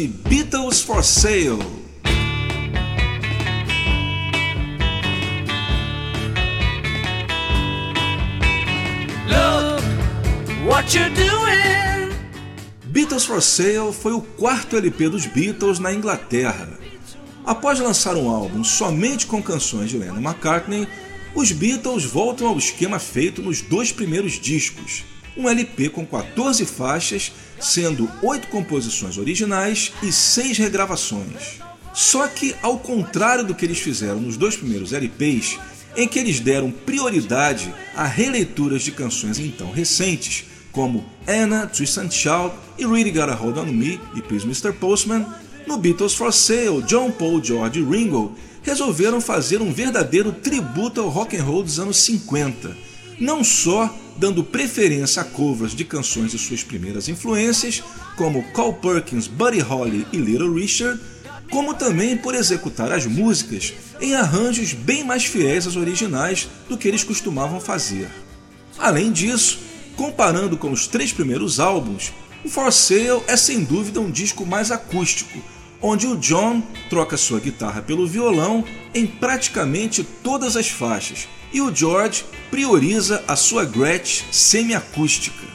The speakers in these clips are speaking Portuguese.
50 anos de Beatles for Sale. Look what you're doing. Beatles for Sale foi o quarto LP dos Beatles na Inglaterra. Após lançar um álbum somente com canções de Lennon McCartney, os Beatles voltam ao esquema feito nos dois primeiros discos, um LP com 14 faixas, sendo 8 composições originais e 6 regravações. Só que, ao contrário do que eles fizeram nos dois primeiros LPs, em que eles deram prioridade a releituras de canções então recentes, como Anna, Twist and Shout e Really Got a Hold on Me e Please Mr. Postman, no Beatles for Sale, John Paul, George e Ringo resolveram fazer um verdadeiro tributo ao rock and roll dos anos 50, não só dando preferência a covers de canções de suas primeiras influências, como Carl Perkins, Buddy Holly e Little Richard, como também por executar as músicas em arranjos bem mais fiéis às originais do que eles costumavam fazer. Além disso, comparando com os três primeiros álbuns, o For Sale é sem dúvida um disco mais acústico, onde o John troca sua guitarra pelo violão em praticamente todas as faixas e o George prioriza a sua Gretsch semiacústica.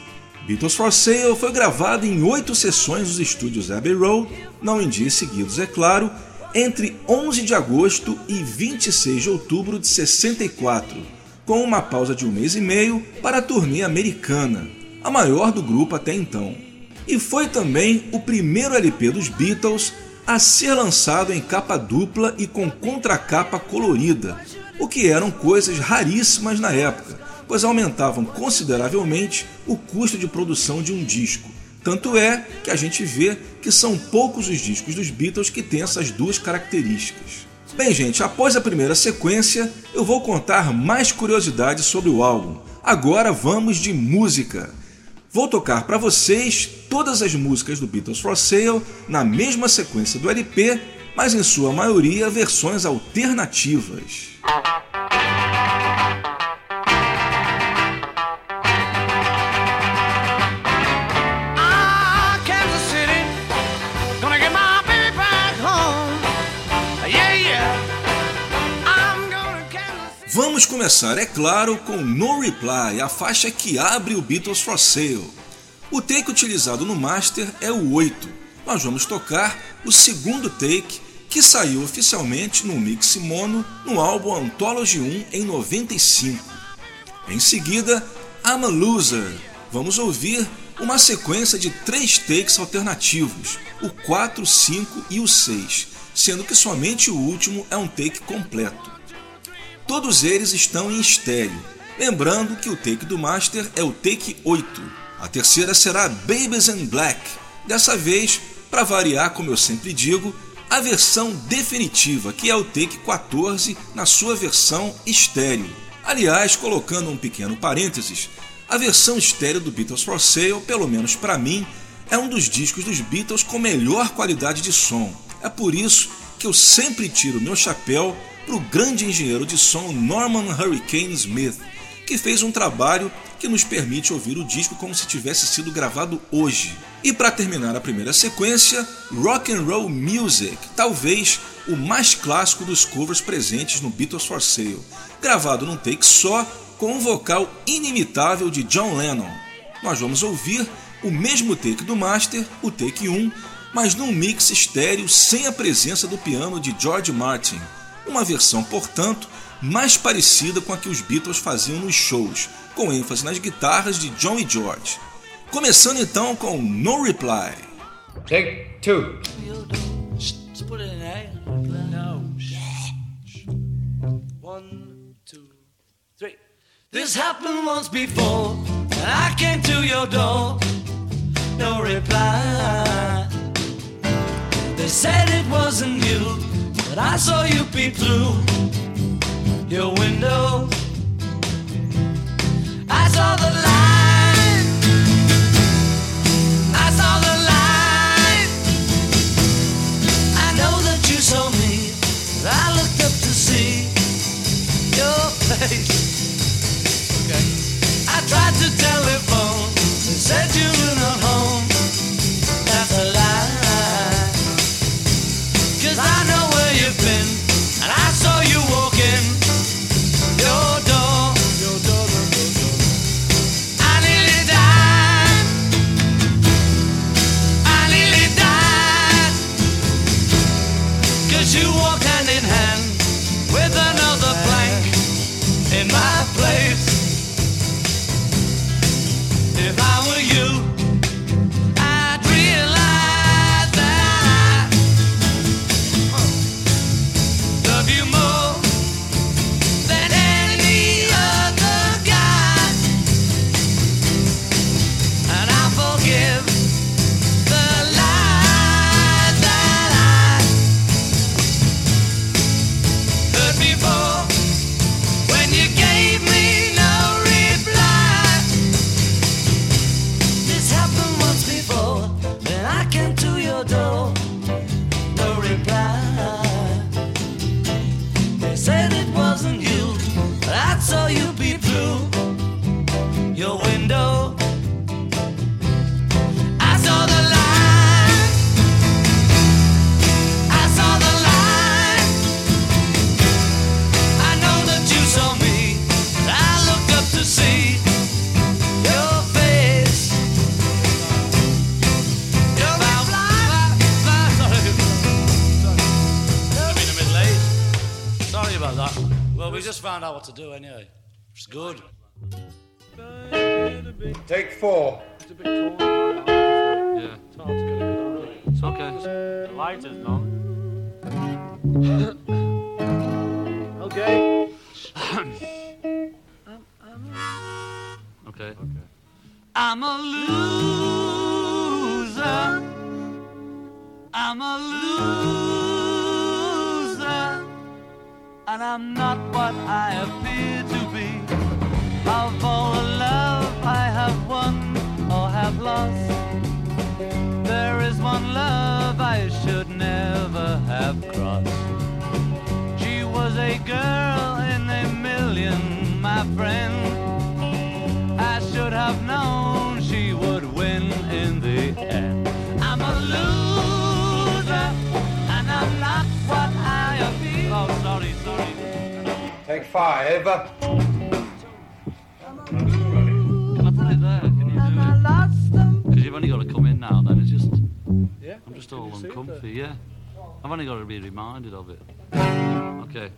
Beatles for Sale foi gravado em oito sessões nos estúdios Abbey Road, não em dias seguidos, é claro, entre 11 de agosto e 26 de outubro de 64, com uma pausa de um mês e meio para a turnê americana, a maior do grupo até então. E foi também o primeiro LP dos Beatles a ser lançado em capa dupla e com contracapa colorida, o que eram coisas raríssimas na época, pois aumentavam consideravelmente o custo de produção de um disco. Tanto é que a gente vê que são poucos os discos dos Beatles que têm essas duas características. Bem, gente, após a primeira sequência, eu vou contar mais curiosidades sobre o álbum. Agora vamos de música. Vou tocar para vocês todas as músicas do Beatles for Sale na mesma sequência do LP, mas em sua maioria versões alternativas. Vamos começar, é claro, com No Reply, a faixa que abre o Beatles for Sale. O take utilizado no master é o 8. Nós vamos tocar o segundo take que saiu oficialmente no mix mono no álbum Anthology 1 em 95. Em seguida, I'm a Loser. Vamos ouvir uma sequência de três takes alternativos, o 4, 5 e o 6, sendo que somente o último é um take completo. Todos eles estão em estéreo, lembrando que o take do master é o take 8. A terceira será Babies in Black, dessa vez, para variar, como eu sempre digo, a versão definitiva, que é o take 14 na sua versão estéreo. Aliás, colocando um pequeno parênteses, a versão estéreo do Beatles for Sale, pelo menos para mim, é um dos discos dos Beatles com melhor qualidade de som. É por isso que eu sempre tiro meu chapéu para o grande engenheiro de som Norman Hurricane Smith, que fez um trabalho que nos permite ouvir o disco como se tivesse sido gravado hoje. E para terminar a primeira sequência, Rock and Roll Music, talvez o mais clássico dos covers presentes no Beatles for Sale, gravado num take só com um vocal inimitável de John Lennon. Nós vamos ouvir o mesmo take do Master, o take 1, mas num mix estéreo sem a presença do piano de George Martin, uma versão, portanto, mais parecida com a que os Beatles faziam nos shows, com ênfase nas guitarras de John e George. Começando então com No Reply. Take two. This happened once before. and I came to your door. No reply. They said it wasn't you, I saw you peep through your window. I saw the light. I saw the light. I know that you saw me. I looked up to see your face. kind of just, yeah. I'm just all uncomfy. Yeah, I've only got to be reminded of it. Okay.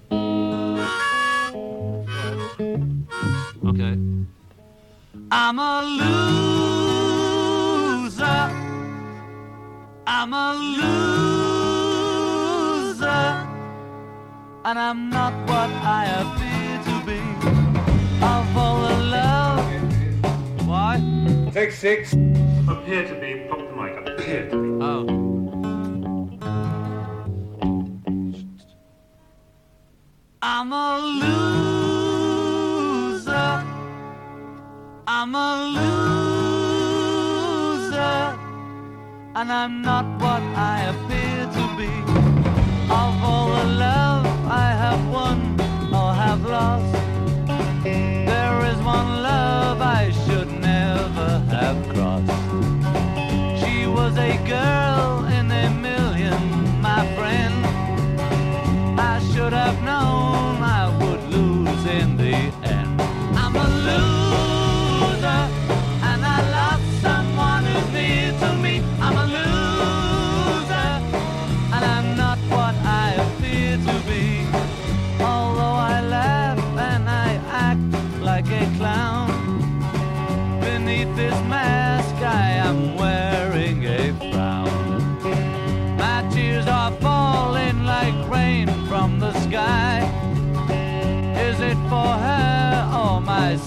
Okay. I'm a loser. I'm a loser. And I'm not what I appear to be. I fall in love. Why? Take six appear to be, pop the mic, appear to be. Oh. I'm a loser. I'm a loser. And I'm not what I appear to be. Of all the love. only girl in a million, my friend. I should have known.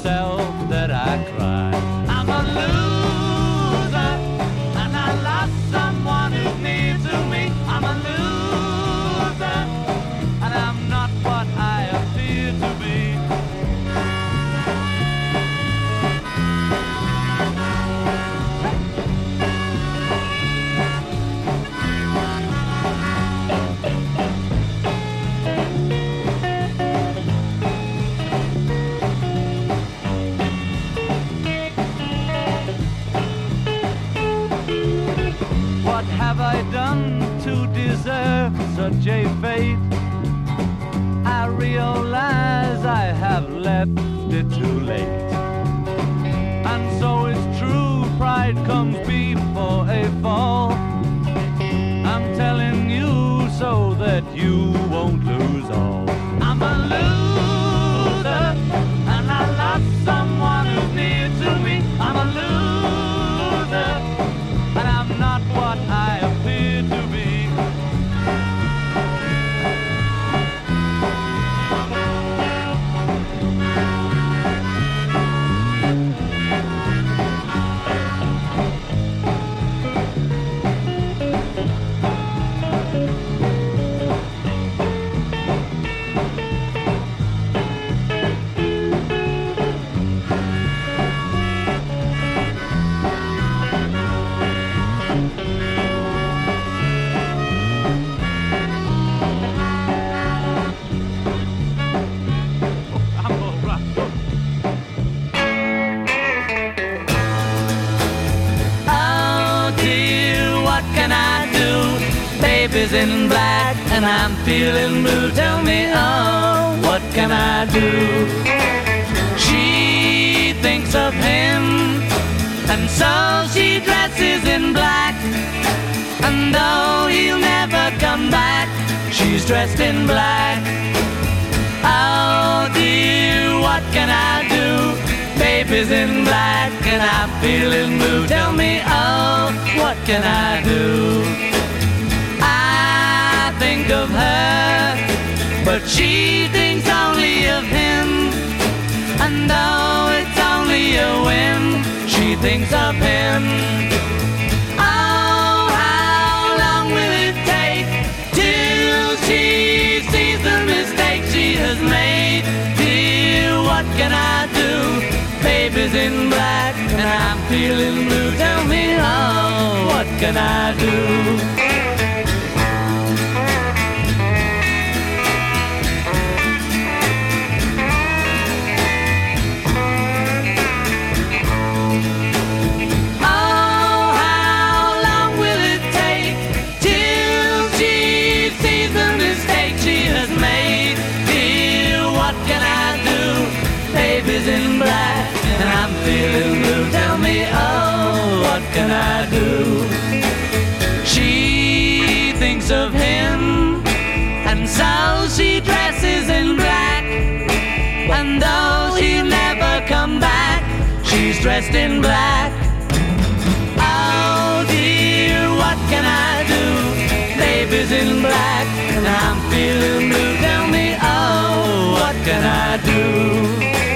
myself. deserve such a fate. I realize I have left it too late. And so it's true, pride comes before a fall. I'm telling you so that you won't and I'm feeling blue. Tell me, oh, what can I do? She thinks of him, and so she dresses in black. And though he'll never come back, she's dressed in black. Oh dear, what can I do? Baby's in black and I'm feeling blue. Tell me, oh, what can I do? Think of her, but she thinks only of him. And though it's only a whim, she thinks of him. Oh, how long will it take till she sees the mistake she has made? Dear, what can I do? Baby's in black and I'm feeling blue. Tell me, oh, what can I do? Can I do? She thinks of him, and so she dresses in black. And though he'll never come back, she's dressed in black. Oh dear, what can I do? Baby's in black and I'm feeling blue. Tell me, oh, what can I do?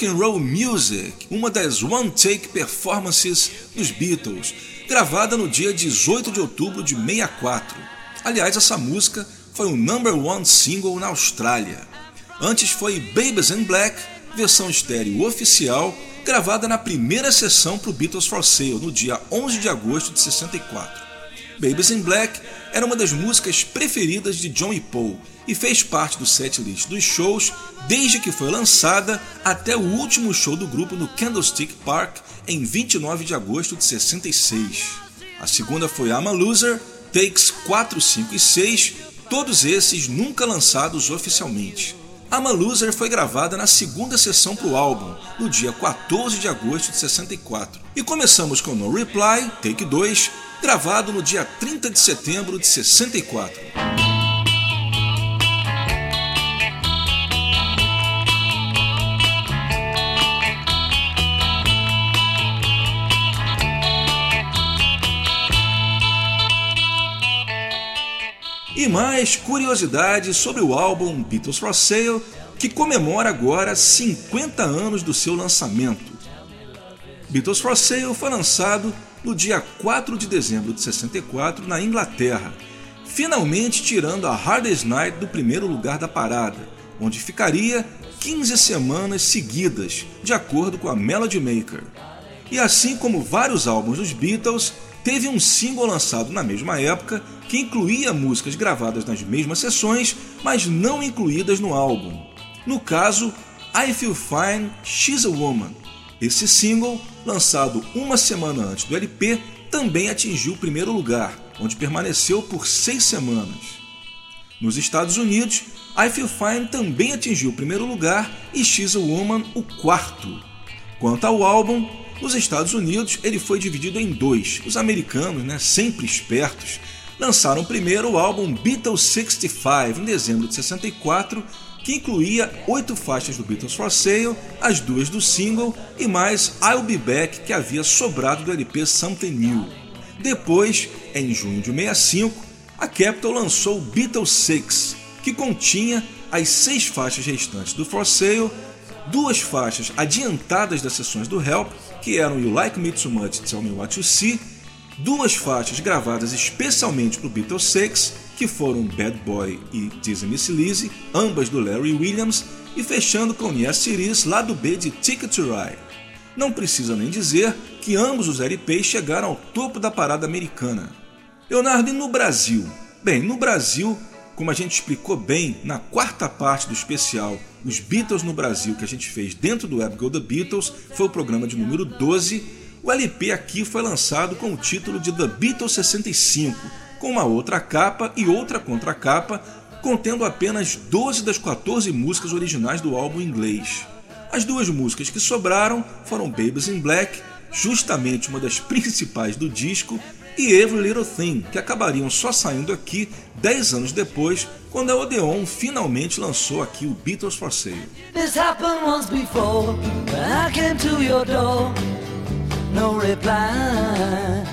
Rock and Roll Music, uma das one-take performances dos Beatles, gravada no dia 18 de outubro de 64. Aliás, essa música foi o number one single na Austrália. Antes foi Babies in Black, versão estéreo oficial, gravada na primeira sessão para o Beatles for Sale, no dia 11 de agosto de 64. Babies in Black era uma das músicas preferidas de John e Paul e fez parte do setlist dos shows desde que foi lançada até o último show do grupo no Candlestick Park em 29 de agosto de 66. A segunda foi I'm a Loser, takes 4, 5 e 6, todos esses nunca lançados oficialmente. I'm a Loser foi gravada na segunda sessão para o álbum, no dia 14 de agosto de 64. E começamos com No Reply, Take 2, gravado no dia 30 de setembro de 64. E mais curiosidades sobre o álbum Beatles for Sale, que comemora agora 50 anos do seu lançamento. Beatles for Sale foi lançado no dia 4 de dezembro de 64 na Inglaterra, finalmente tirando a Hardest Night do primeiro lugar da parada, onde ficaria 15 semanas seguidas, de acordo com a Melody Maker. E assim como vários álbuns dos Beatles, teve um single lançado na mesma época que incluía músicas gravadas nas mesmas sessões, mas não incluídas no álbum. No caso, I Feel Fine, She's a Woman. Esse single, lançado uma semana antes do LP, também atingiu o primeiro lugar, onde permaneceu por seis semanas. Nos Estados Unidos, I Feel Fine também atingiu o primeiro lugar e She's a Woman o quarto. Quanto ao álbum, nos Estados Unidos, ele foi dividido em dois. Os americanos, né, sempre espertos, lançaram primeiro o álbum Beatles 65 em dezembro de 64, que incluía oito faixas do Beatles for Sale, as duas do single e mais I'll Be Back que havia sobrado do LP Something New. Depois, em junho de 65, a Capitol lançou Beatles 6, que continha as seis faixas restantes do For Sale, duas faixas adiantadas das sessões do Help que eram You Like Me Too Much, Tell Me What You See, duas faixas gravadas especialmente para o Beatles 6, que foram Bad Boy e Dizzy Miss Lizzy, ambas do Larry Williams, e fechando com Yes It Is, lado B de Ticket to Ride. Não precisa nem dizer que ambos os LPs chegaram ao topo da parada americana. Leonardo, e no Brasil? Bem, no Brasil como a gente explicou bem na quarta parte do especial Os Beatles no Brasil que a gente fez dentro do Web Go The Beatles, foi o programa de número 12. O LP aqui foi lançado com o título de The Beatles 65, com uma outra capa e outra contracapa, contendo apenas 12 das 14 músicas originais do álbum inglês. As duas músicas que sobraram foram Babies in Black, justamente uma das principais do disco, e Every Little Thing, que acabariam só saindo aqui 10 anos depois, quando a Odeon finalmente lançou aqui o Beatles for Sale. This happened once before, when I came to your door, no reply.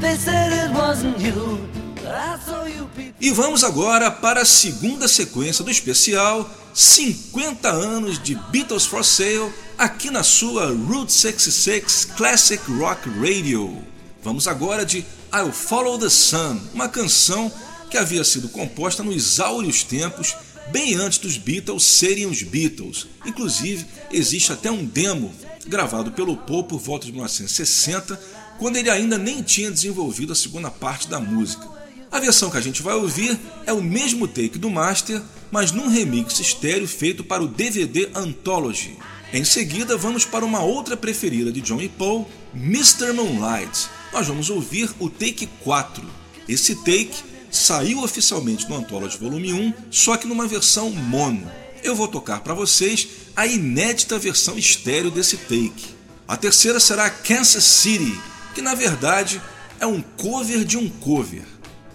They said it wasn't you, but I saw you people. E vamos agora para a segunda sequência do especial 50 anos de Beatles for Sale aqui na sua Route 66 Classic Rock Radio. Vamos agora de I'll Follow the Sun, uma canção que havia sido composta nos áureos tempos, bem antes dos Beatles serem os Beatles. Inclusive, existe até um demo gravado pelo Paul por volta de 1960, quando ele ainda nem tinha desenvolvido a segunda parte da música. A versão que a gente vai ouvir é o mesmo take do master, mas num remix estéreo feito para o DVD Anthology. Em seguida, vamos para uma outra preferida de John e Paul, Mr. Moonlight, nós vamos ouvir o take 4. Esse take saiu oficialmente no Anthology Volume 1, só que numa versão mono. Eu vou tocar para vocês a inédita versão estéreo desse take. A terceira será Kansas City, que na verdade é um cover de um cover.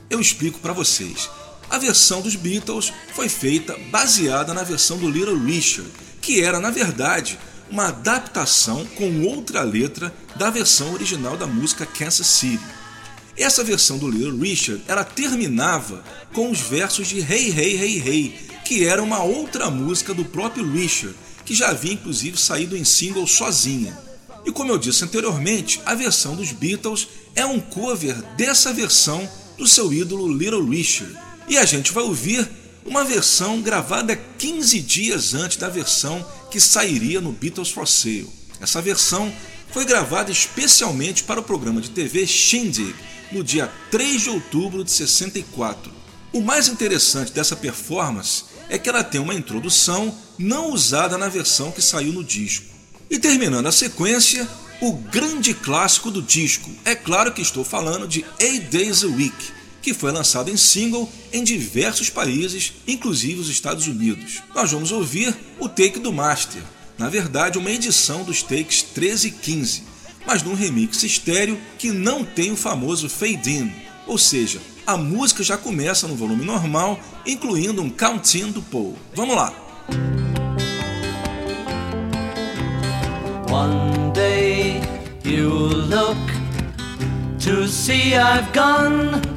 Eu explico para vocês. A versão dos Beatles foi feita baseada na versão do Little Richard, que era na verdade uma adaptação com outra letra da versão original da música Kansas City. Essa versão do Little Richard, ela terminava com os versos de Hey Hey Hey Hey, que era uma outra música do próprio Richard, que já havia inclusive saído em single sozinha. E como eu disse anteriormente, a versão dos Beatles é um cover dessa versão do seu ídolo Little Richard. E a gente vai ouvir uma versão gravada 15 dias antes da versão que sairia no Beatles for Sale. Essa versão foi gravada especialmente para o programa de TV Shindig, no dia 3 de outubro de 64. O mais interessante dessa performance é que ela tem uma introdução não usada na versão que saiu no disco. E terminando a sequência, o grande clássico do disco. É claro que estou falando de Eight Days a Week, que foi lançado em single em diversos países, inclusive os Estados Unidos. Nós vamos ouvir o take do Master, na verdade, uma edição dos takes 13 e 15, mas num remix estéreo que não tem o famoso fade-in, ou seja, a música já começa no volume normal, incluindo um count-in do Paul. Vamos lá! One day you look to see I've gone,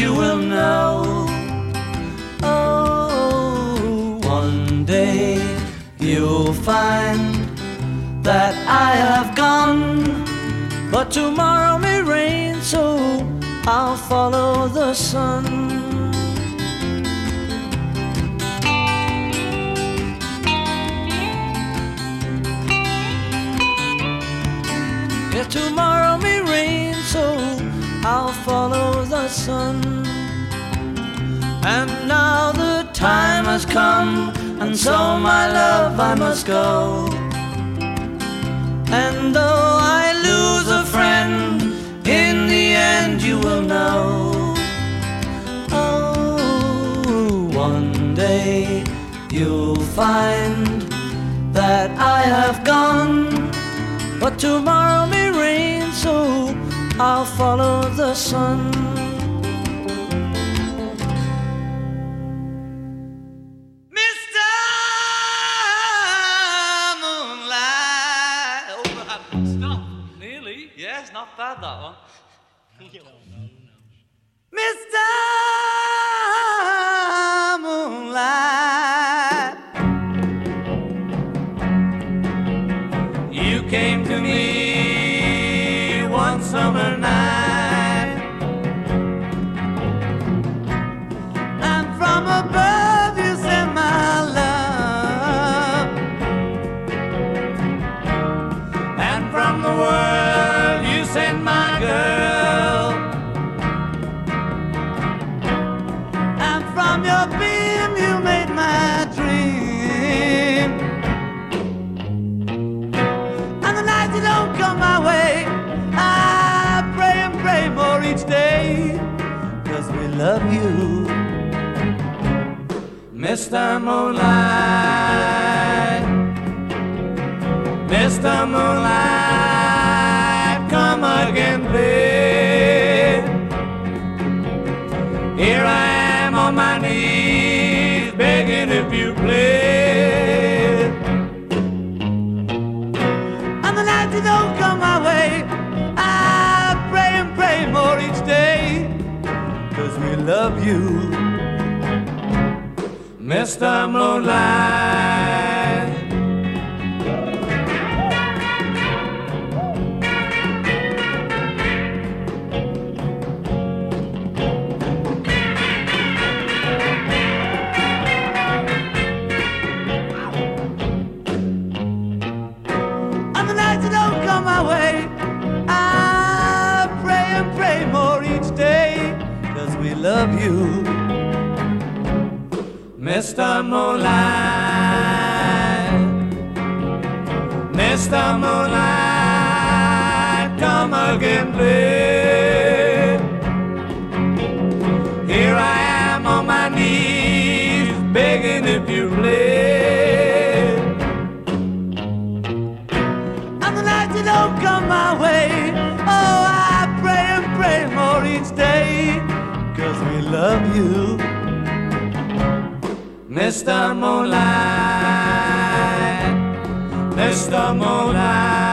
you will know. Oh, one day you'll find that I have gone, but tomorrow may rain, so I'll follow the sun. Tomorrow may rain, so I'll follow sun. And now the time has come, and so my love I must go. And though I lose a friend, in the end you will know. Oh, one day you'll find that I have gone, but tomorrow may rain, so I'll follow the sun. father. no, no. Mr. love you, Mr. Moonlight. Mr. Moonlight, come again, please. Here I love you, Mr. Moonlight. Mr. Moonlight. Mr. Moonlight, come again, please. Here I am on my knees, begging if you please. And the nights you don't come my way, oh, I pray and pray more each day. Cause we love you, Mr. Moonlight. Mr. Moonlight.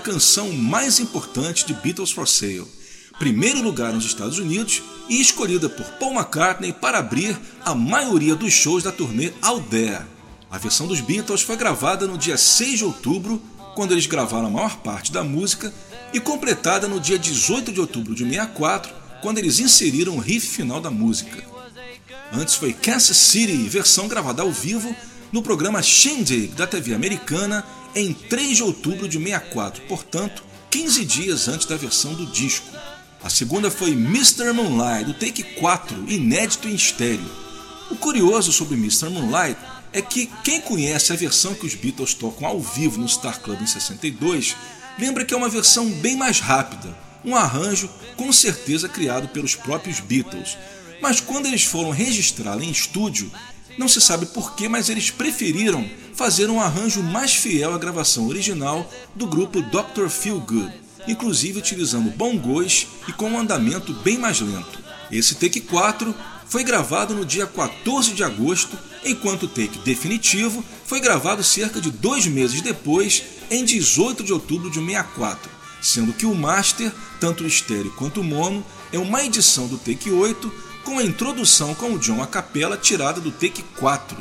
Canção mais importante de Beatles for Sale. Primeiro lugar nos Estados Unidos e escolhida por Paul McCartney para abrir a maioria dos shows da turnê Out There. A versão dos Beatles foi gravada no dia 6 de outubro, quando eles gravaram a maior parte da música, e completada no dia 18 de outubro de 64, quando eles inseriram o riff final da música. Antes foi Kansas City, versão gravada ao vivo no programa Shindig da TV americana em 3 de outubro de 64, portanto, 15 dias antes da versão do disco. A segunda foi Mr. Moonlight, do take 4, inédito em estéreo. O curioso sobre Mr. Moonlight é que quem conhece a versão que os Beatles tocam ao vivo no Star Club em 62 lembra que é uma versão bem mais rápida, um arranjo com certeza criado pelos próprios Beatles. Mas quando eles foram registrá-la em estúdio, não se sabe porquê, mas eles preferiram fazer um arranjo mais fiel à gravação original do grupo Dr. Feelgood, inclusive utilizando bongos e com um andamento bem mais lento. Esse take 4 foi gravado no dia 14 de agosto, enquanto o take definitivo foi gravado cerca de dois meses depois, em 18 de outubro de 64, sendo que o master, tanto o estéreo quanto o mono, é uma edição do take 8 com a introdução com o John a capela tirada do take 4.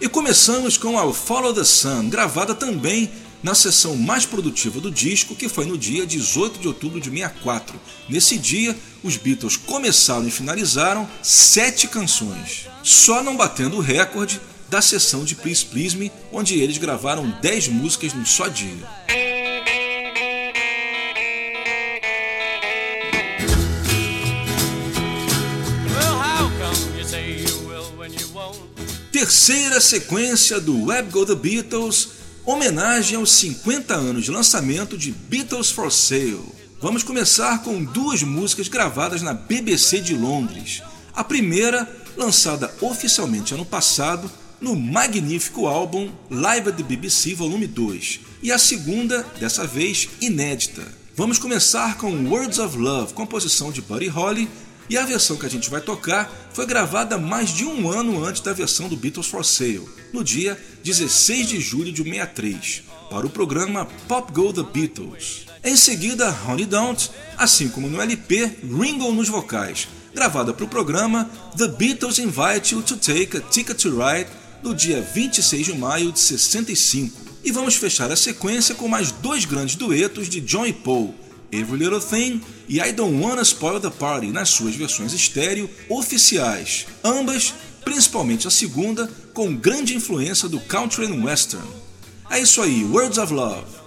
E começamos com a Follow the Sun, gravada também na sessão mais produtiva do disco, que foi no dia 18 de outubro de 64. Nesse dia, os Beatles começaram e finalizaram sete canções, só não batendo o recorde da sessão de Please Please Me, onde eles gravaram 10 músicas num só dia. Terceira sequência do Web Go The Beatles, homenagem aos 50 anos de lançamento de Beatles for Sale. Vamos começar com duas músicas gravadas na BBC de Londres. A primeira, lançada oficialmente ano passado, no magnífico álbum Live at the BBC Volume 2, e a segunda, dessa vez inédita, Vamos começar com Words of Love, composição de Buddy Holly, e a versão que a gente vai tocar foi gravada mais de um ano antes da versão do Beatles for Sale, no dia 16 de julho de 63, para o programa Pop Go The Beatles. Em seguida, Honey Don't, assim como no LP, Ringo nos vocais, gravada para o programa The Beatles Invite You to Take a Ticket to Ride, no dia 26 de maio de 65. E vamos fechar a sequência com mais dois grandes duetos de John e Paul, Every Little Thing e I Don't Wanna Spoil the Party nas suas versões estéreo oficiais, ambas, principalmente a segunda, com grande influência do country and western. É isso aí, Words of Love.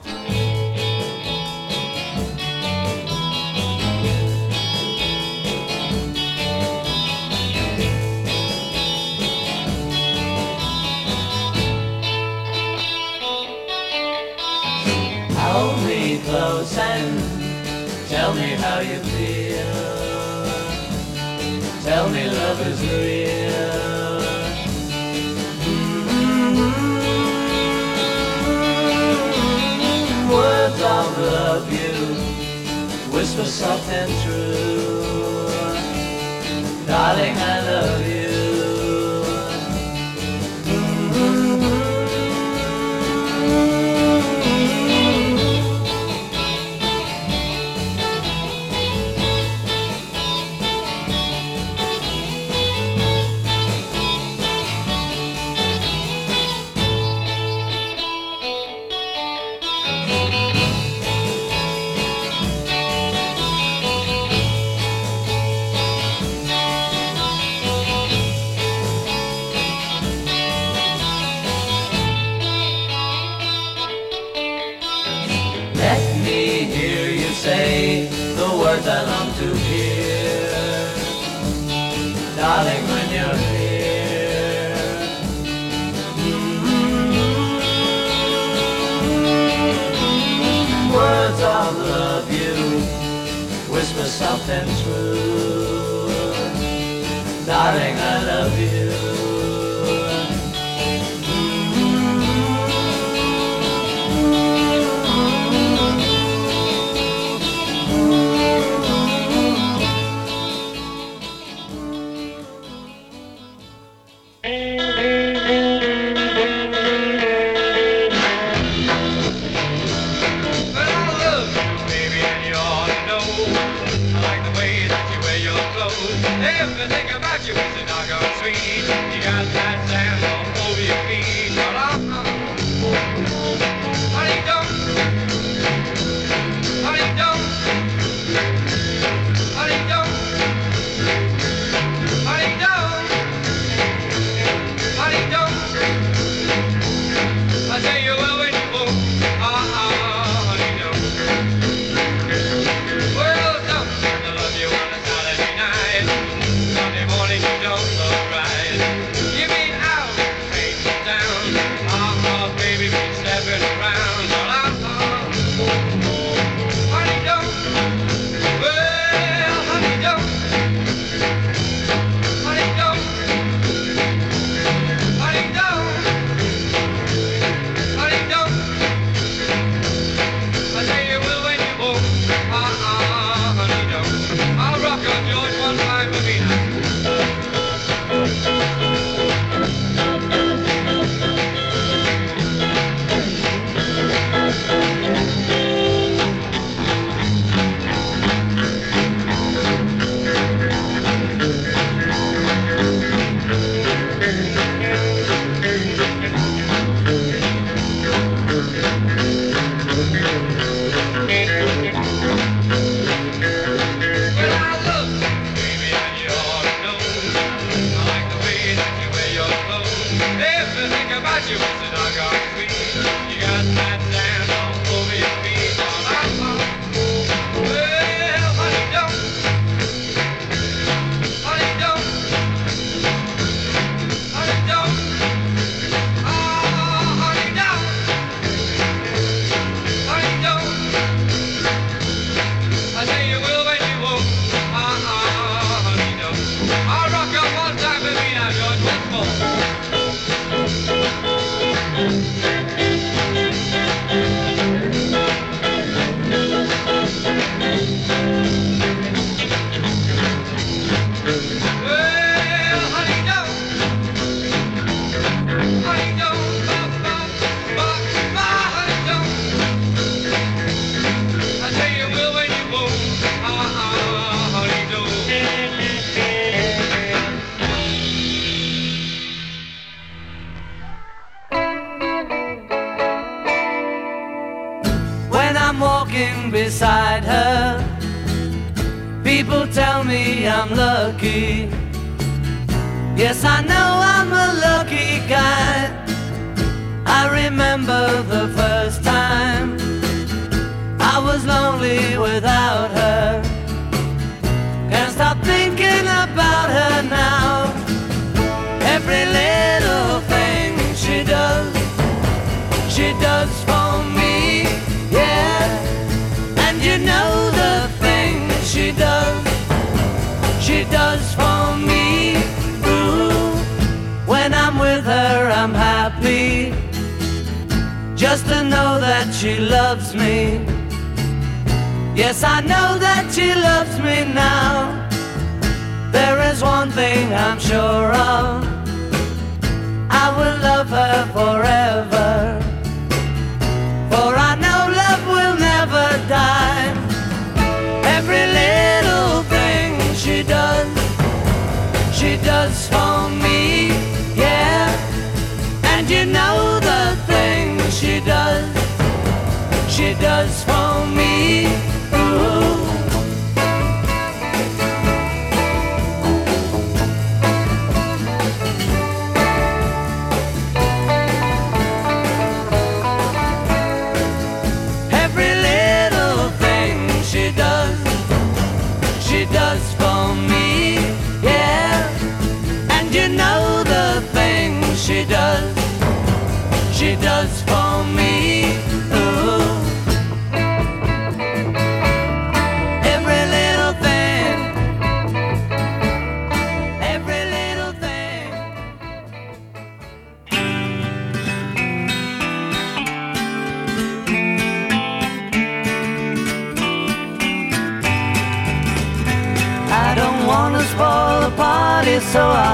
Close and tell me how you feel. Tell me love is real. Words of love you whisper soft and true. Darling, I love you. yourself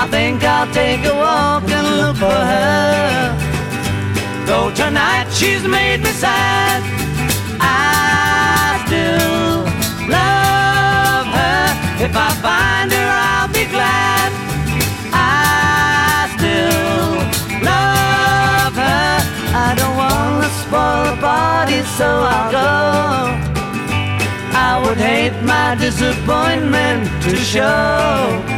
I think I'll take a walk and look for her. Though tonight she's made me sad, I still love her. If I find her, I'll be glad. I still love her. I don't wanna spoil the party, so I'll go. I would hate my disappointment to show.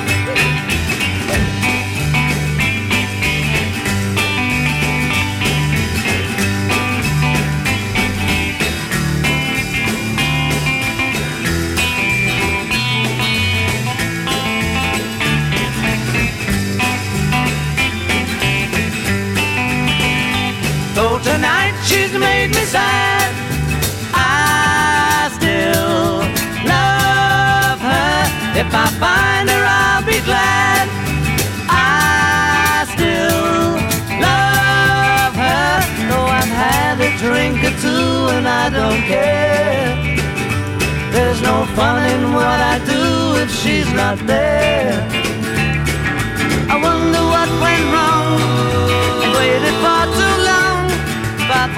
Made me sad, I still love her. If I find her, I'll be glad. I still love her. Though I've had a drink or two and I don't care. There's no fun in what I do if she's not there. I wonder what went wrong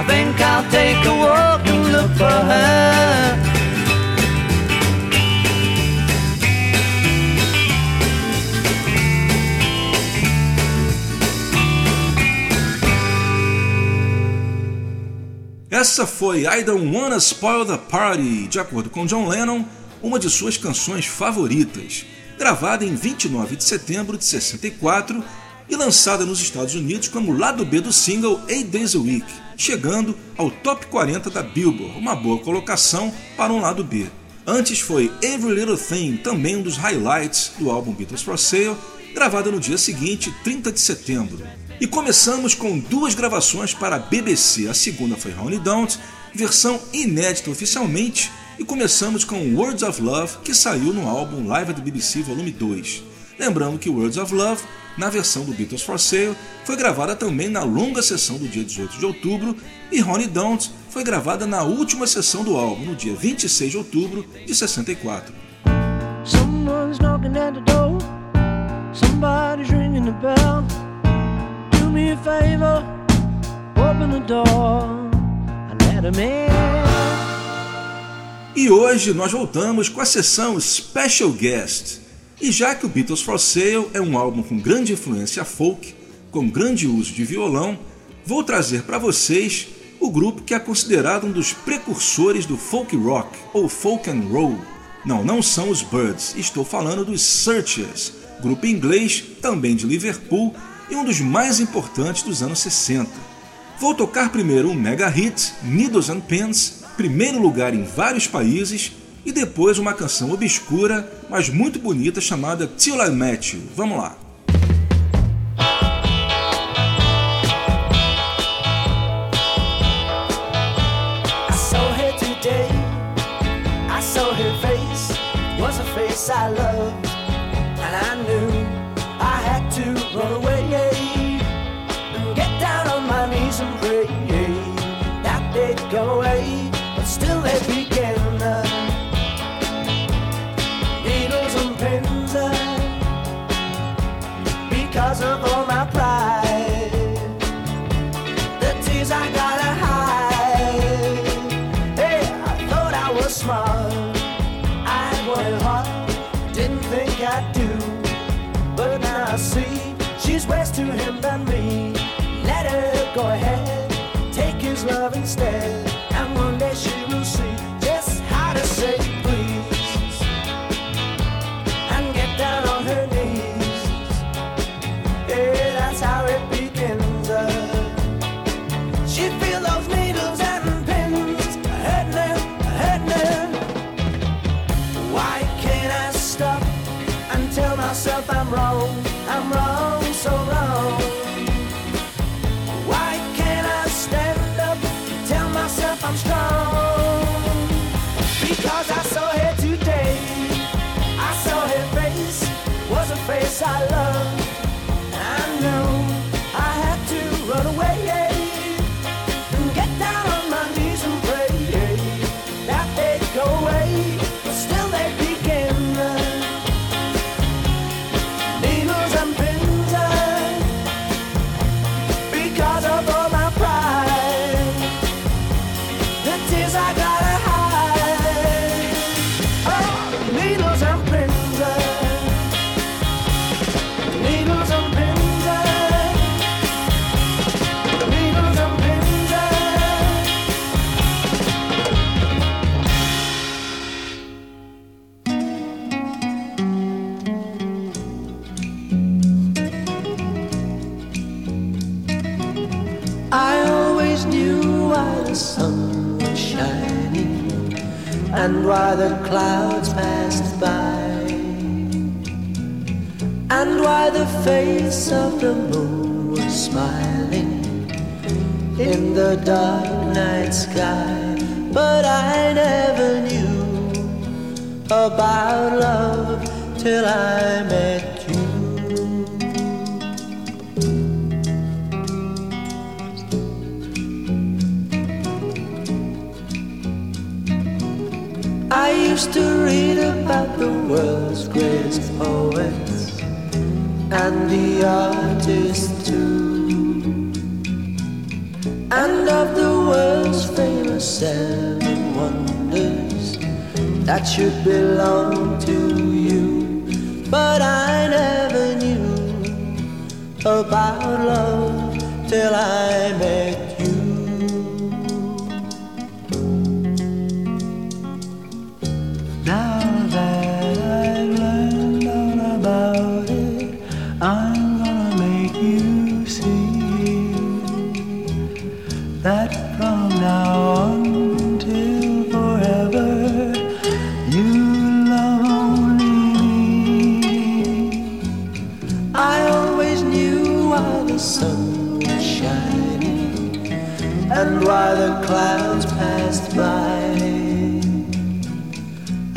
Think I'll take a walk and look for her. Essa foi I Don't Wanna Spoil the Party, de acordo com John Lennon, uma de suas canções favoritas, gravada em 29 de setembro de 64 e lançada nos Estados Unidos como lado B do single Eight Days a Week, chegando ao top 40 da Billboard, uma boa colocação para um lado B. Antes foi Every Little Thing, também um dos highlights do álbum Beatles for Sale, gravada no dia seguinte, 30 de setembro. E começamos com duas gravações para a BBC. A segunda foi Honey Don't, versão inédita oficialmente, e começamos com Words of Love, que saiu no álbum Live at the BBC Volume 2. Lembrando que Words of Love, na versão do Beatles for Sale, foi gravada também na longa sessão do dia 18 de outubro e Honey Don't foi gravada na última sessão do álbum, no dia 26 de outubro de 64. Someone's knocking at the door. Somebody's ringing the bell. Do me a favor, open the door and let him in. E hoje nós voltamos com a sessão Special Guest. E já que o Beatles for Sale é um álbum com grande influência folk, com grande uso de violão, vou trazer para vocês o grupo que é considerado um dos precursores do folk rock ou folk and roll. Não, não são os Birds, estou falando dos Searchers, grupo inglês também de Liverpool e um dos mais importantes dos anos 60. Vou tocar primeiro um mega hit, Needles and Pens, primeiro lugar em vários países, e depois uma canção obscura, mas muito bonita chamada Till I Met You. Vamos lá. I saw mujer. Why the clouds passed by and why the face of the moon was smiling in the dark night sky. But I never knew about love till I met used to read about the world's greatest poets and the artists too, and of the world's famous seven wonders that should belong to you. But I never knew about love till I met clouds passed by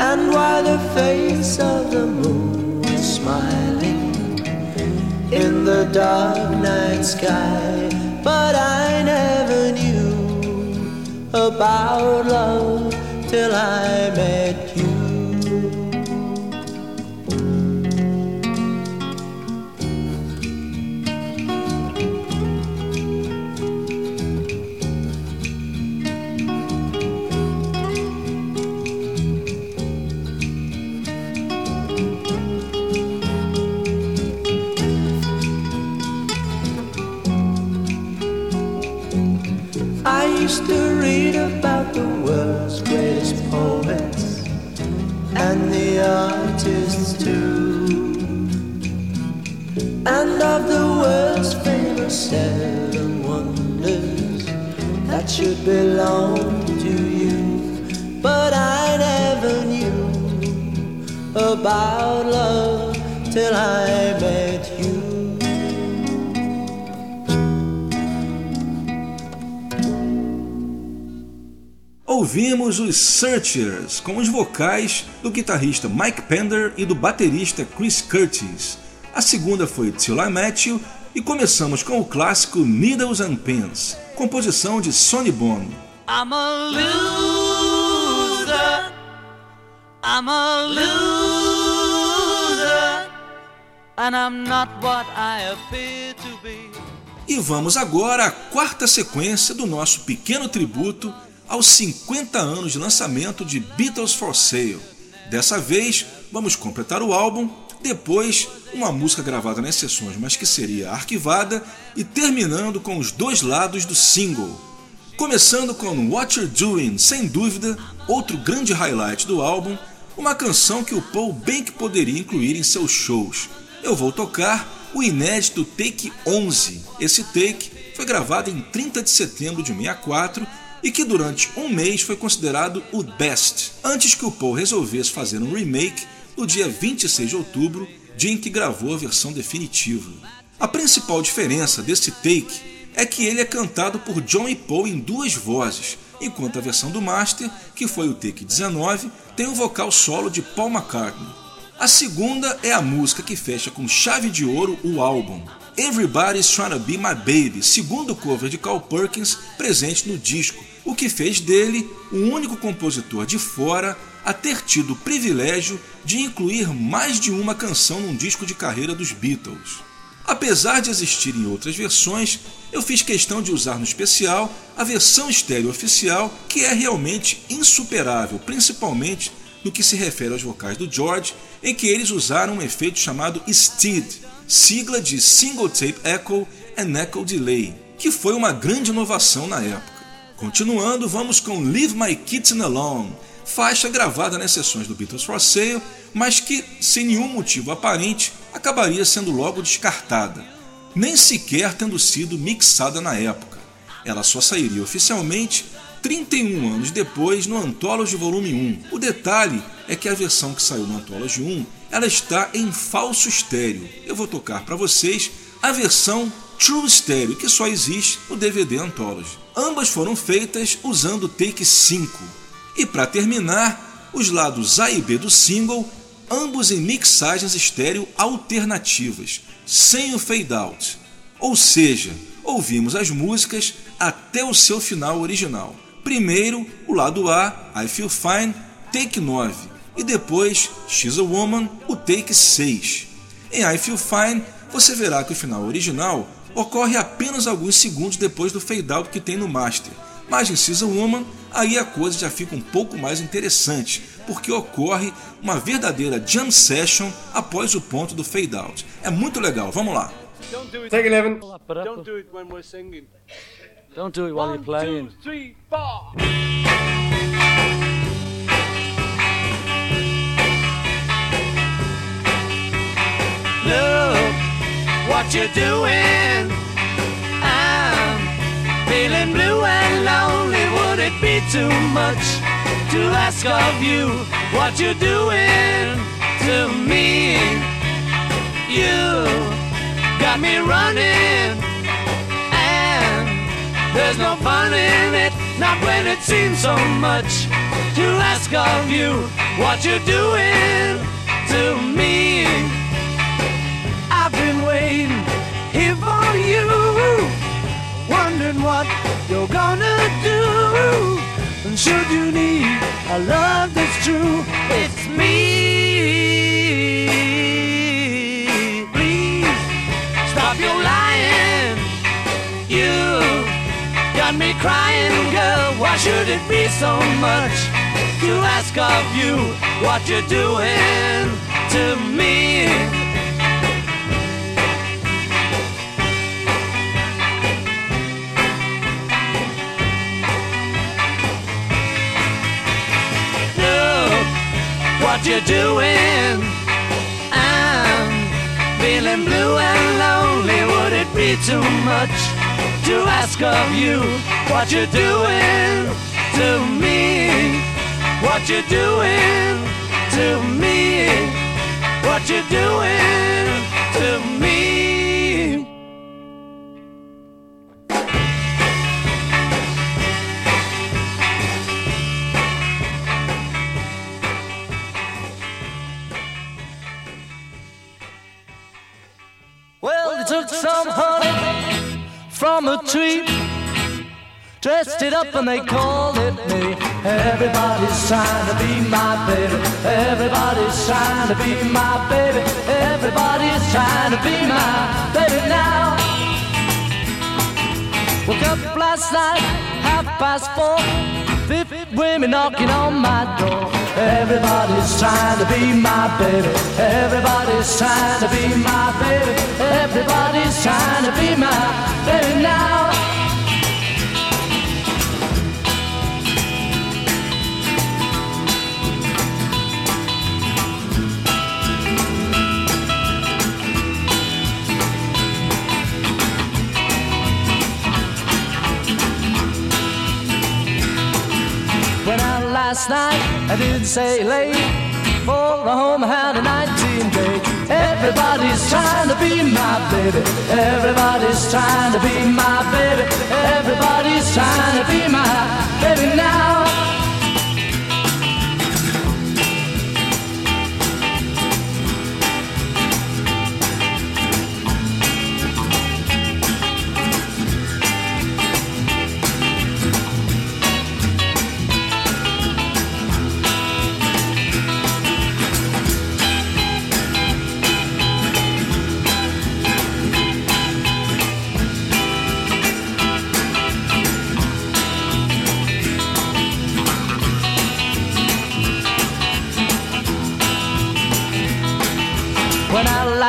and while the face of the moon was smiling in the dark night sky. But I never knew about love till I met Os Searchers com os vocais do guitarrista Mike Pender e do baterista Chris Curtis. A segunda foi Till I Met You e começamos com o clássico Needles and Pins, composição de Sonny Bono. I'm a loser. I'm a loser. And I'm not what I appear to be. E vamos agora à quarta sequência do nosso pequeno tributo aos 50 anos de lançamento de Beatles for Sale. Dessa vez, vamos completar o álbum, depois uma música gravada nas sessões, mas que seria arquivada, e terminando com os dois lados do single. Começando com What You're Doing, sem dúvida, outro grande highlight do álbum, uma canção que o Paul bem que poderia incluir em seus shows. Eu vou tocar o inédito Take 11. Esse take foi gravado em 30 de setembro de 64 e que durante um mês foi considerado o best, antes que o Paul resolvesse fazer um remake no dia 26 de outubro, dia em que gravou a versão definitiva. A principal diferença desse take é que ele é cantado por John e Paul em duas vozes, enquanto a versão do master, que foi o take 19, tem o vocal solo de Paul McCartney. A segunda é a música que fecha com chave de ouro o álbum, Everybody's Trying to Be My Baby, segundo cover de Carl Perkins presente no disco, o que fez dele o único compositor de fora a ter tido o privilégio de incluir mais de uma canção num disco de carreira dos Beatles. Apesar de existirem outras versões, eu fiz questão de usar no especial a versão estéreo oficial, que é realmente insuperável, principalmente no que se refere aos vocais do George, em que eles usaram um efeito chamado STEED, sigla de Single Tape Echo and Echo Delay, que foi uma grande inovação na época. Continuando, vamos com Leave My Kitten Alone, faixa gravada nas sessões do Beatles for Sale, mas que, sem nenhum motivo aparente, acabaria sendo logo descartada, nem sequer tendo sido mixada na época. Ela só sairia oficialmente 31 anos depois no Anthology Volume 1. O detalhe é que a versão que saiu no Anthology 1 ela está em falso estéreo. Eu vou tocar para vocês a versão True Stereo, que só existe no DVD Anthology. Ambas foram feitas usando o take 5. E para terminar, os lados A e B do single, ambos em mixagens estéreo alternativas, sem o fade out. Ou seja, ouvimos as músicas até o seu final original. Primeiro, o lado A, I Feel Fine, take 9, e depois She's a Woman, o take 6. Em I Feel Fine, você verá que o final original ocorre apenas alguns segundos depois do fade out que tem no master. Mas em She's a Woman, aí a coisa já fica um pouco mais interessante, porque ocorre uma verdadeira jam session após o ponto do fade out. É muito legal, vamos lá. Take 11. Don't do it when we're singing. Don't do it while you're playing. Two, three, four. Look what you're doing. I'm feeling blue and lonely. Would it be too much to ask of you what you're doing to me? You got me running, and there's no fun in it. Not when it seems so much to ask of you what you're doing to me. Here for you. Wondering what you're gonna do. And should you need a love that's true, it's me. Please stop your lying. You got me crying, girl. Why should it be so much to ask of you what you're doing to me? What you're doing. I'm feeling blue and lonely. Would it be too much to ask of you what you're doing to me? What you're doing to me? What you're doing to me? From a tree, dressed it up and they called it me. Everybody's trying to be my baby. Everybody's trying to be my baby. Everybody's trying to be my baby now. Woke up last night, half past four. Fifty women knocking on my door. Everybody's trying to be my baby. Everybody's trying to be my baby. Everybody's trying to be my baby now. Last night, I didn't say late. For a home had a 19 date. Everybody's trying to be my baby. Everybody's trying to be my baby. Everybody's trying to be my baby now.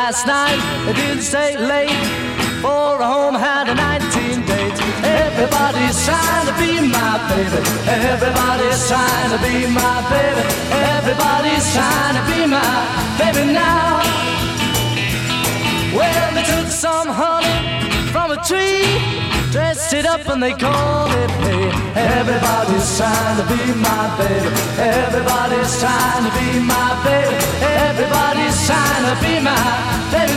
Last night, I didn't stay late. For a home had a 19 date. Everybody's trying to be my baby. Everybody's trying to be my baby. Everybody's trying to be my baby now. Well, they took some honey from a tree, dressed it up and they called it me. Everybody's trying to be my baby. Everybody's trying to be my baby. Everybody's trying to be my baby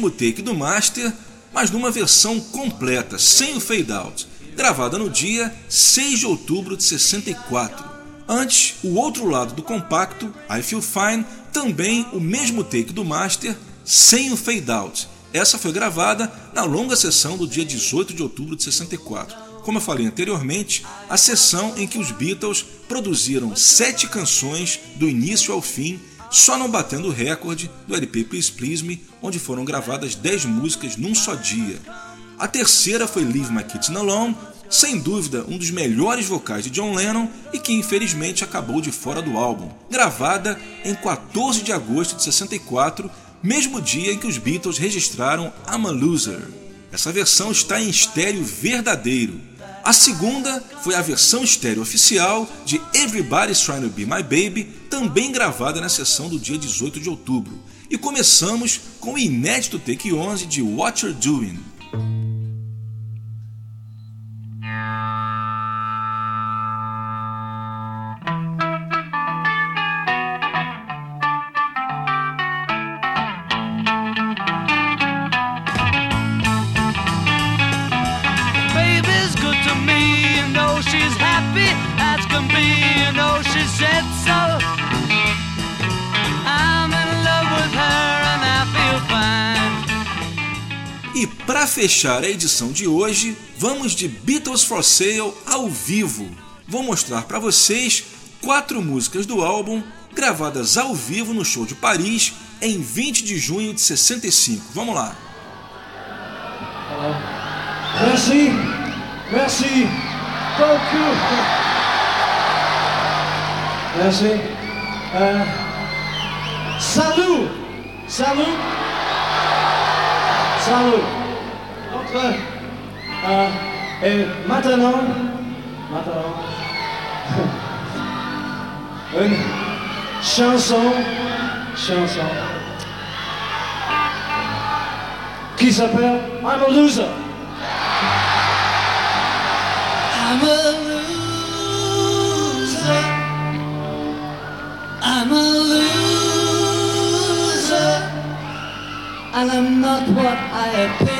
Mesmo take do Master, mas numa versão completa, sem o fade out, gravada no dia 6 de outubro de 64. Antes, o outro lado do compacto, I Feel Fine, também o mesmo take do Master, sem o fade out. Essa foi gravada na longa sessão do dia 18 de outubro de 64. Como eu falei anteriormente, a sessão em que os Beatles produziram sete canções do início ao fim só não batendo o recorde do LP Please Please Me, onde foram gravadas 10 músicas num só dia. A terceira foi Leave My Kitten Alone, sem dúvida um dos melhores vocais de John Lennon e que infelizmente acabou de fora do álbum, gravada em 14 de agosto de 64, mesmo dia em que os Beatles registraram I'm a Loser. Essa versão está em estéreo verdadeiro. A segunda foi a versão estéreo oficial de Everybody's Trying to Be My Baby, também gravada na sessão do dia 18 de outubro. E começamos com o inédito take 11 de What You're Doing. Fechar a edição de hoje, vamos de Beatles for Sale ao vivo. Vou mostrar para vocês quatro músicas do álbum gravadas ao vivo no show de Paris em 20 de junho de 65. Vamos lá. Merci, merci beaucoup. Merci. Euh, salut, salut, salut. Entre euh, et maintenant, maintenant, une chanson, chanson qui s'appelle I'm a Loser. I'm a loser. I'm a loser. And I'm not what I appear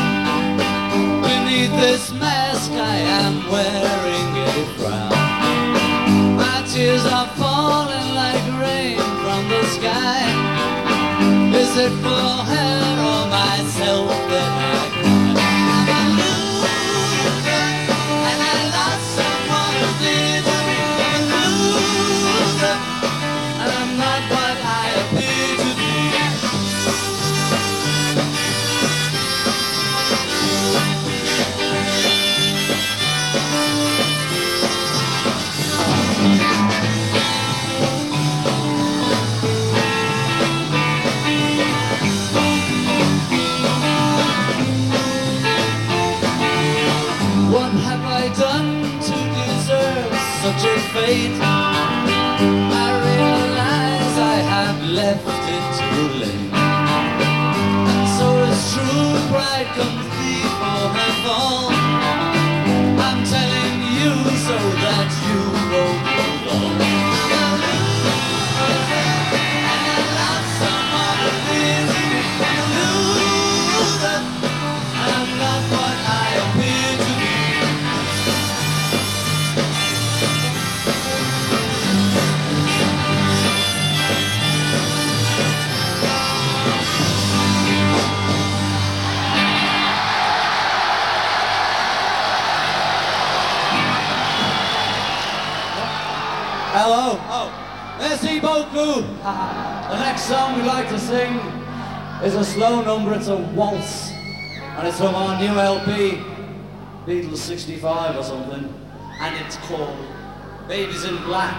this mask I am wearing a frown. My tears are falling like rain from the sky. Is it for her or myself that I next song we like to sing is a slow number, it's a waltz. And it's from our new LP, Beatles 65 or something. And it's called Babies in Black.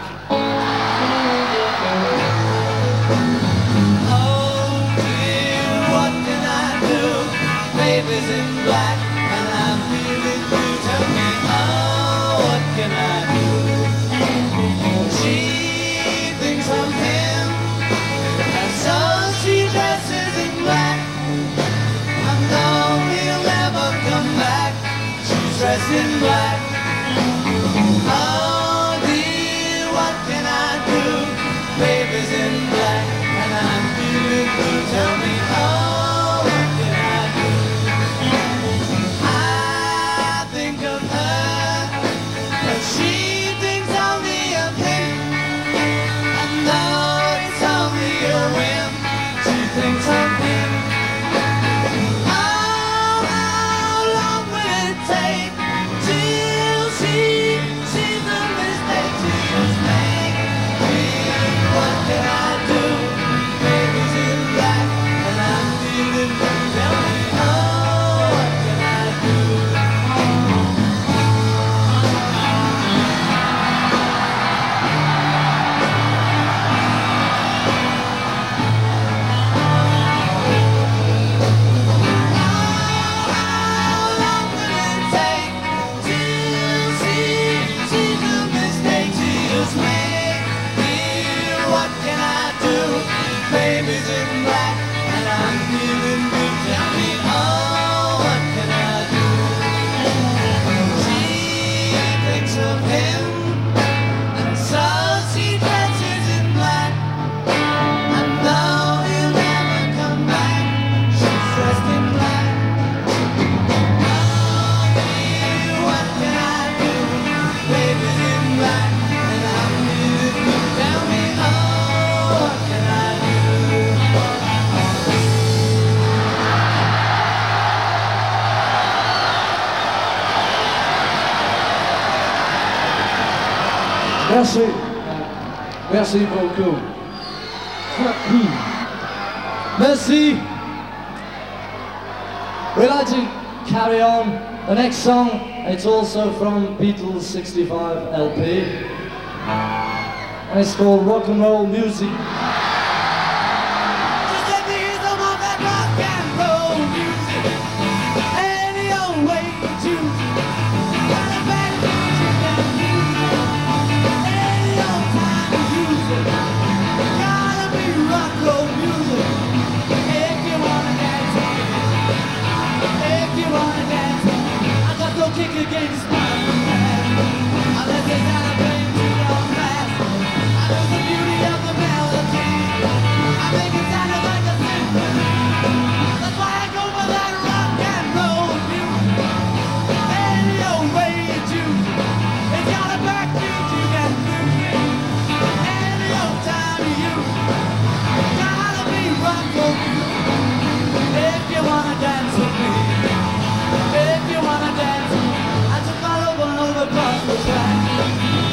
Merci. Merci beaucoup. Merci. We'd like to carry on. The next song, it's also from Beatles 65 LP. And it's called Rock and Roll Music. kick against me.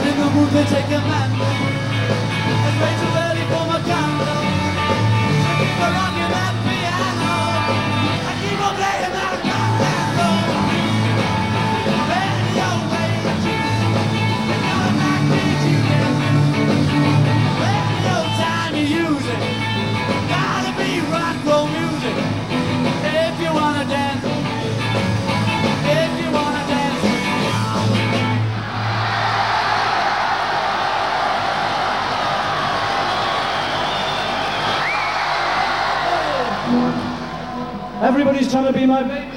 I'm in the mood to take a man and way too early for my candle Looking for on your left piano I keep on playing that Everybody's trying to be my baby.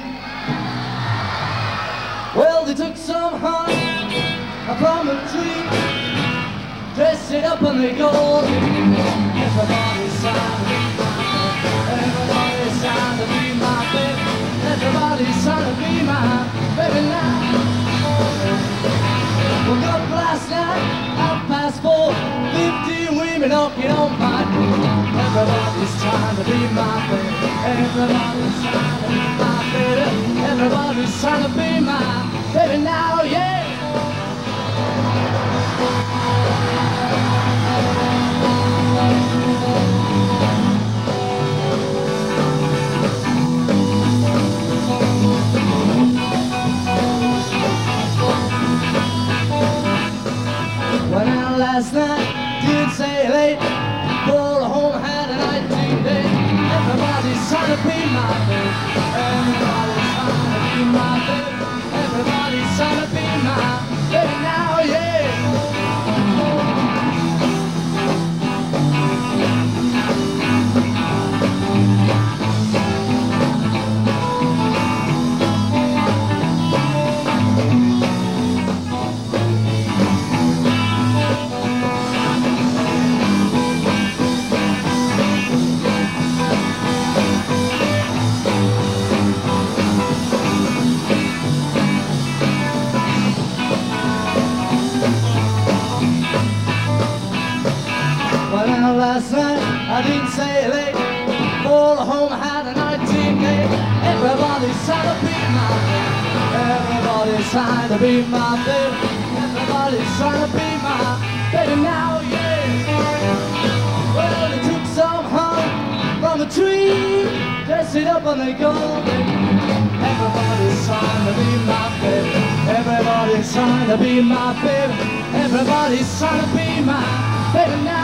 Well, they took some honey up on the tree, dressed it up and they go. Everybody's trying to be my everybody's trying to be my baby. Everybody's trying to be my baby now. Woke up last night, half past four, 15 women knocking on my door. Everybody's trying to be my baby. Everybody's trying to be my baby. Everybody's trying to be my baby now, yeah. Went out last night, didn't say late. Everybody's trying to be my baby. Everybody's trying to be my baby now, yeah. Last night, I didn't say late. All the home had a 19 day. Everybody's trying to be my baby. Everybody's trying to be my baby. Everybody's trying to be my baby now, yeah. Well, they took some home from a tree, dress it up and they go. Everybody's trying to be my baby. Everybody's trying to be my baby. Everybody's trying to be my baby now.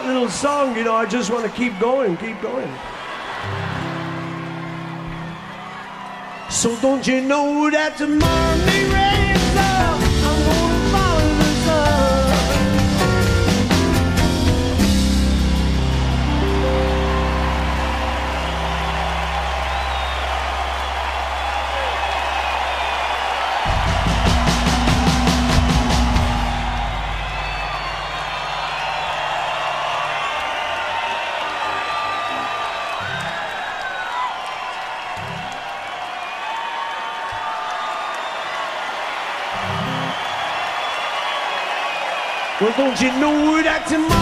that little song, you know, I just want to keep going, keep going. So don't you know that tomorrow? Fortune, no word acting.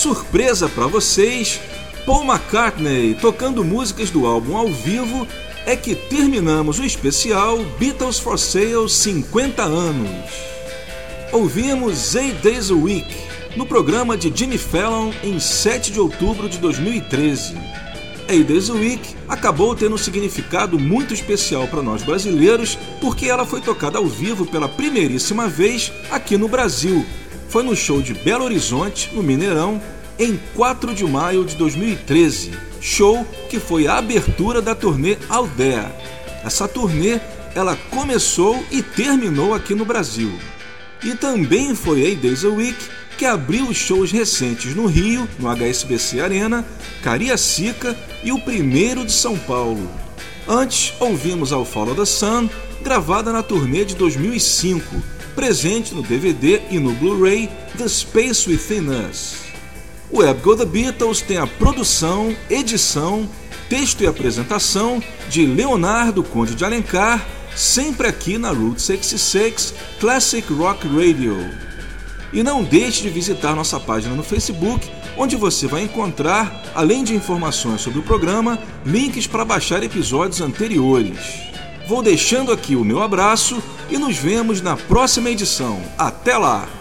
surpresa para vocês, Paul McCartney tocando músicas do álbum ao vivo, é que terminamos o especial Beatles for Sale 50 anos. Ouvimos Eight Days a Week no programa de Jimmy Fallon em 7 de outubro de 2013. Eight Days a Week acabou tendo um significado muito especial para nós brasileiros porque ela foi tocada ao vivo pela primeiríssima vez aqui no Brasil, foi no show de Belo Horizonte, no Mineirão, em 4 de maio de 2013, show que foi a abertura da turnê Aldeia. Essa turnê ela começou e terminou aqui no Brasil. E também foi a Days a Week que abriu os shows recentes no Rio, no HSBC Arena, Cariacica e o primeiro de São Paulo. Antes, ouvimos ao Follow the Sun, gravada na turnê de 2005, presente no DVD e no Blu-ray The Space Within Us. O Web Go The Beatles tem a produção, edição, texto e apresentação de Leonardo Conde de Alencar, sempre aqui na Route 66 Classic Rock Radio. E não deixe de visitar nossa página no Facebook, onde você vai encontrar, além de informações sobre o programa, links para baixar episódios anteriores. Vou deixando aqui o meu abraço e nos vemos na próxima edição. Até lá!